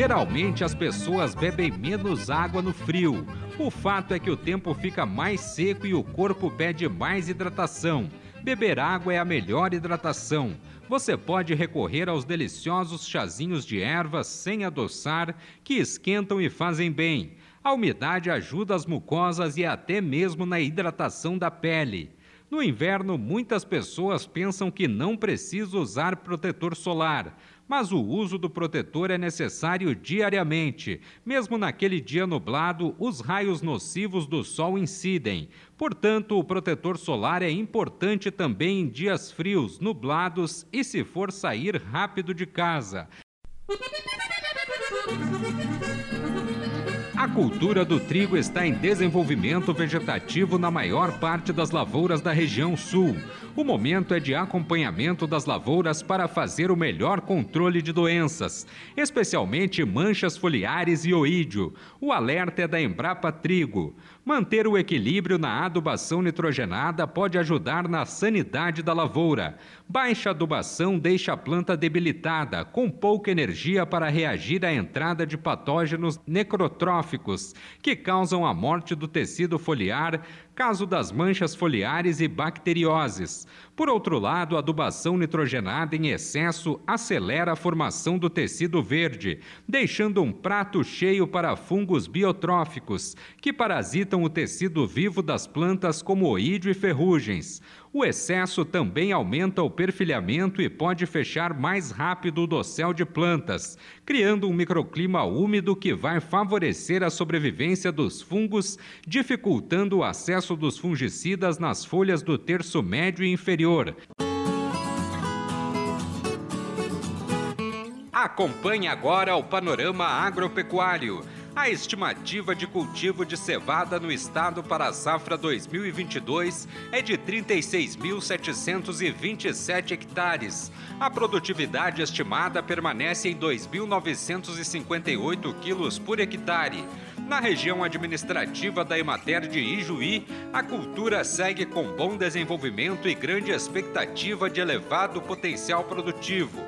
Geralmente as pessoas bebem menos água no frio. O fato é que o tempo fica mais seco e o corpo pede mais hidratação. Beber água é a melhor hidratação. Você pode recorrer aos deliciosos chazinhos de ervas sem adoçar que esquentam e fazem bem. A umidade ajuda as mucosas e até mesmo na hidratação da pele. No inverno, muitas pessoas pensam que não precisa usar protetor solar, mas o uso do protetor é necessário diariamente. Mesmo naquele dia nublado, os raios nocivos do sol incidem. Portanto, o protetor solar é importante também em dias frios, nublados e se for sair rápido de casa. A cultura do trigo está em desenvolvimento vegetativo na maior parte das lavouras da região sul. O momento é de acompanhamento das lavouras para fazer o melhor controle de doenças, especialmente manchas foliares e oídio. O alerta é da Embrapa Trigo. Manter o equilíbrio na adubação nitrogenada pode ajudar na sanidade da lavoura. Baixa adubação deixa a planta debilitada, com pouca energia para reagir à entrada de patógenos necrotróficos, que causam a morte do tecido foliar, caso das manchas foliares e bacterioses. Por outro lado, a adubação nitrogenada em excesso acelera a formação do tecido verde, deixando um prato cheio para fungos biotróficos, que parasitam o tecido vivo das plantas como oídio e ferrugens. O excesso também aumenta o perfilhamento e pode fechar mais rápido o dossel de plantas, criando um microclima úmido que vai favorecer a sobrevivência dos fungos, dificultando o acesso dos fungicidas nas folhas do terço médio e inferior. Acompanhe agora o panorama agropecuário. A estimativa de cultivo de cevada no estado para a safra 2022 é de 36.727 hectares. A produtividade estimada permanece em 2.958 quilos por hectare. Na região administrativa da Emater de Ijuí, a cultura segue com bom desenvolvimento e grande expectativa de elevado potencial produtivo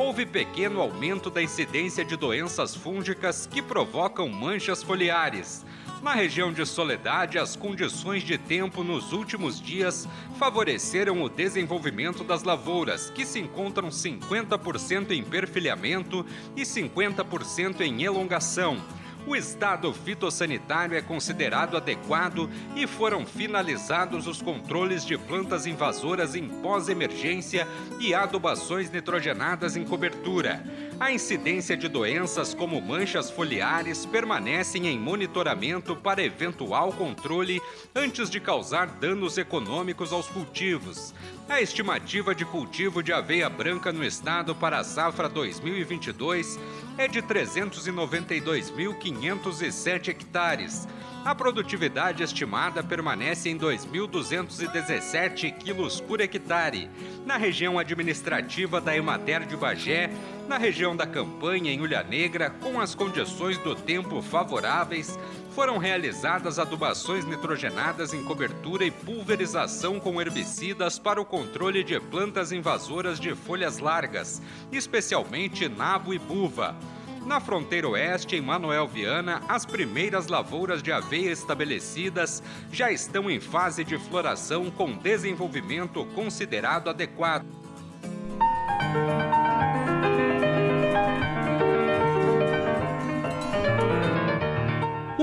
houve pequeno aumento da incidência de doenças fúngicas que provocam manchas foliares. Na região de Soledade, as condições de tempo nos últimos dias favoreceram o desenvolvimento das lavouras, que se encontram 50% em perfilhamento e 50% em elongação o estado fitossanitário é considerado adequado e foram finalizados os controles de plantas invasoras em pós-emergência e adubações nitrogenadas em cobertura. A incidência de doenças como manchas foliares permanecem em monitoramento para eventual controle antes de causar danos econômicos aos cultivos. A estimativa de cultivo de aveia branca no estado para a safra 2022 é de 392.507 hectares. A produtividade estimada permanece em 2.217 quilos por hectare. Na região administrativa da Emater de Bagé, na região da Campanha, em Ulha Negra, com as condições do tempo favoráveis, foram realizadas adubações nitrogenadas em cobertura e pulverização com herbicidas para o controle de plantas invasoras de folhas largas, especialmente nabo e buva. Na fronteira oeste, em Manuel Viana, as primeiras lavouras de aveia estabelecidas já estão em fase de floração com desenvolvimento considerado adequado.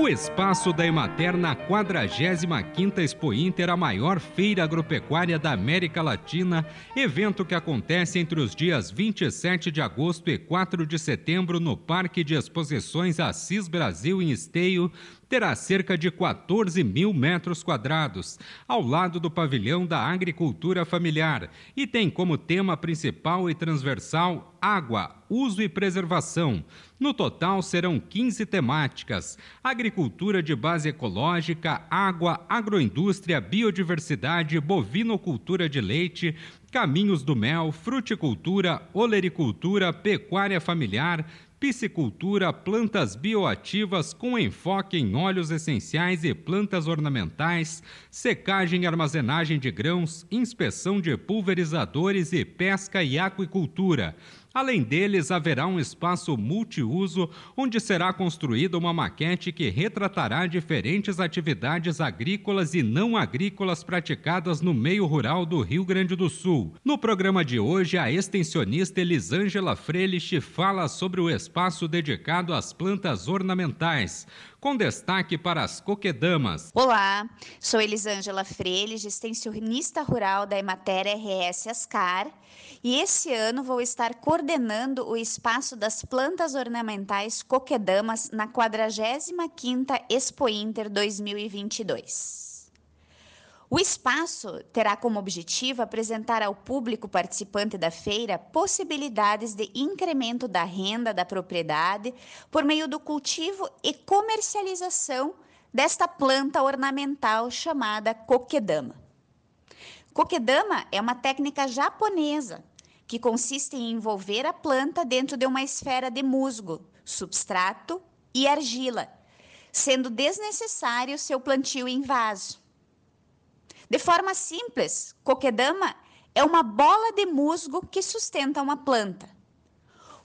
O espaço da Emater na 45ª Expo Inter, a maior feira agropecuária da América Latina, evento que acontece entre os dias 27 de agosto e 4 de setembro no Parque de Exposições Assis Brasil em Esteio, terá cerca de 14 mil metros quadrados, ao lado do pavilhão da agricultura familiar, e tem como tema principal e transversal água, uso e preservação. No total serão 15 temáticas: agricultura de base ecológica, água, agroindústria, biodiversidade, bovinocultura de leite, caminhos do mel, fruticultura, olericultura, pecuária familiar, piscicultura, plantas bioativas com enfoque em óleos essenciais e plantas ornamentais, secagem e armazenagem de grãos, inspeção de pulverizadores e pesca e aquicultura. Além deles, haverá um espaço multiuso onde será construída uma maquete que retratará diferentes atividades agrícolas e não agrícolas praticadas no meio rural do Rio Grande do Sul. No programa de hoje, a extensionista Elisângela Frelich fala sobre o espaço dedicado às plantas ornamentais com destaque para as coquedamas. Olá, sou Elisângela Freires, extensionista rural da Emater RS Ascar, e esse ano vou estar coordenando o espaço das plantas ornamentais coquedamas na 45ª Expo Inter 2022. O espaço terá como objetivo apresentar ao público participante da feira possibilidades de incremento da renda da propriedade por meio do cultivo e comercialização desta planta ornamental chamada coquedama. Coquedama é uma técnica japonesa que consiste em envolver a planta dentro de uma esfera de musgo, substrato e argila, sendo desnecessário seu plantio em vaso. De forma simples, coquedama é uma bola de musgo que sustenta uma planta.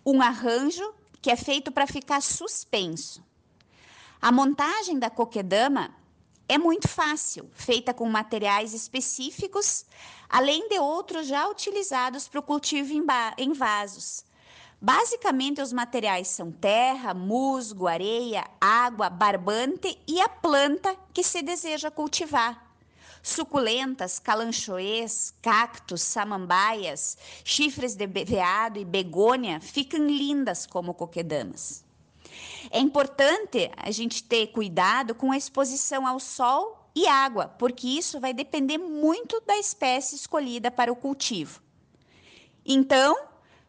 Um arranjo que é feito para ficar suspenso. A montagem da coquedama é muito fácil, feita com materiais específicos, além de outros já utilizados para o cultivo em vasos. Basicamente, os materiais são terra, musgo, areia, água, barbante e a planta que se deseja cultivar. Suculentas, calanchoês, cactos, samambaias, chifres de veado e begônia ficam lindas como coquedamas. É importante a gente ter cuidado com a exposição ao sol e água, porque isso vai depender muito da espécie escolhida para o cultivo. Então,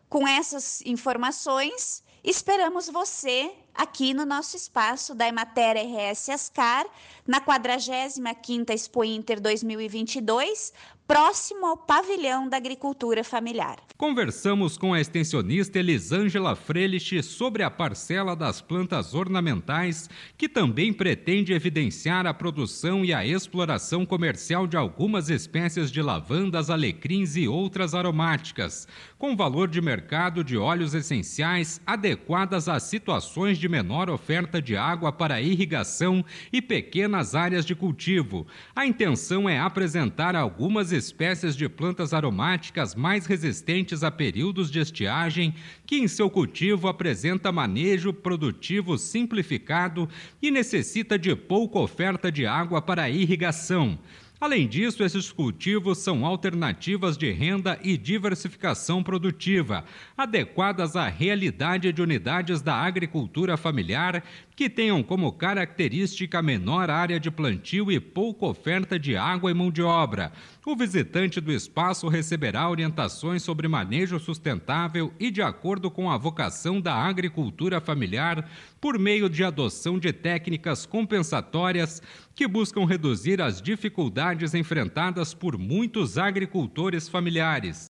com essas informações, esperamos você aqui no nosso espaço da Emater RS Ascar, na 45ª Expo Inter 2022, próximo ao pavilhão da agricultura familiar. Conversamos com a extensionista Elisângela Frelich sobre a parcela das plantas ornamentais, que também pretende evidenciar a produção e a exploração comercial de algumas espécies de lavandas, alecrins e outras aromáticas, com valor de mercado de óleos essenciais adequadas às situações de menor oferta de água para irrigação e pequenas áreas de cultivo. A intenção é apresentar algumas espécies de plantas aromáticas mais resistentes a períodos de estiagem, que em seu cultivo apresenta manejo produtivo simplificado e necessita de pouca oferta de água para irrigação. Além disso, esses cultivos são alternativas de renda e diversificação produtiva, adequadas à realidade de unidades da agricultura familiar que tenham como característica menor área de plantio e pouca oferta de água e mão de obra. O visitante do espaço receberá orientações sobre manejo sustentável e de acordo com a vocação da agricultura familiar, por meio de adoção de técnicas compensatórias que buscam reduzir as dificuldades enfrentadas por muitos agricultores familiares.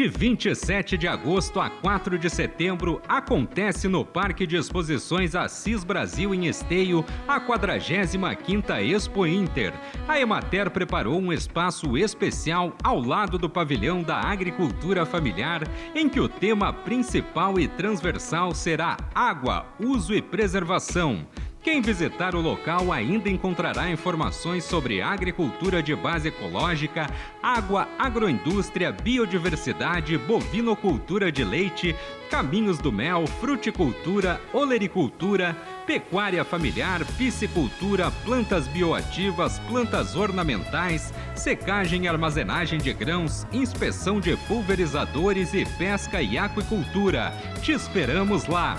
De 27 de agosto a 4 de setembro, acontece no Parque de Exposições Assis Brasil em Esteio a 45ª Expo Inter. A Emater preparou um espaço especial ao lado do pavilhão da agricultura familiar, em que o tema principal e transversal será água, uso e preservação. Quem visitar o local ainda encontrará informações sobre agricultura de base ecológica, água, agroindústria, biodiversidade, bovinocultura de leite, caminhos do mel, fruticultura, olericultura, pecuária familiar, piscicultura, plantas bioativas, plantas ornamentais, secagem e armazenagem de grãos, inspeção de pulverizadores e pesca e aquicultura. Te esperamos lá!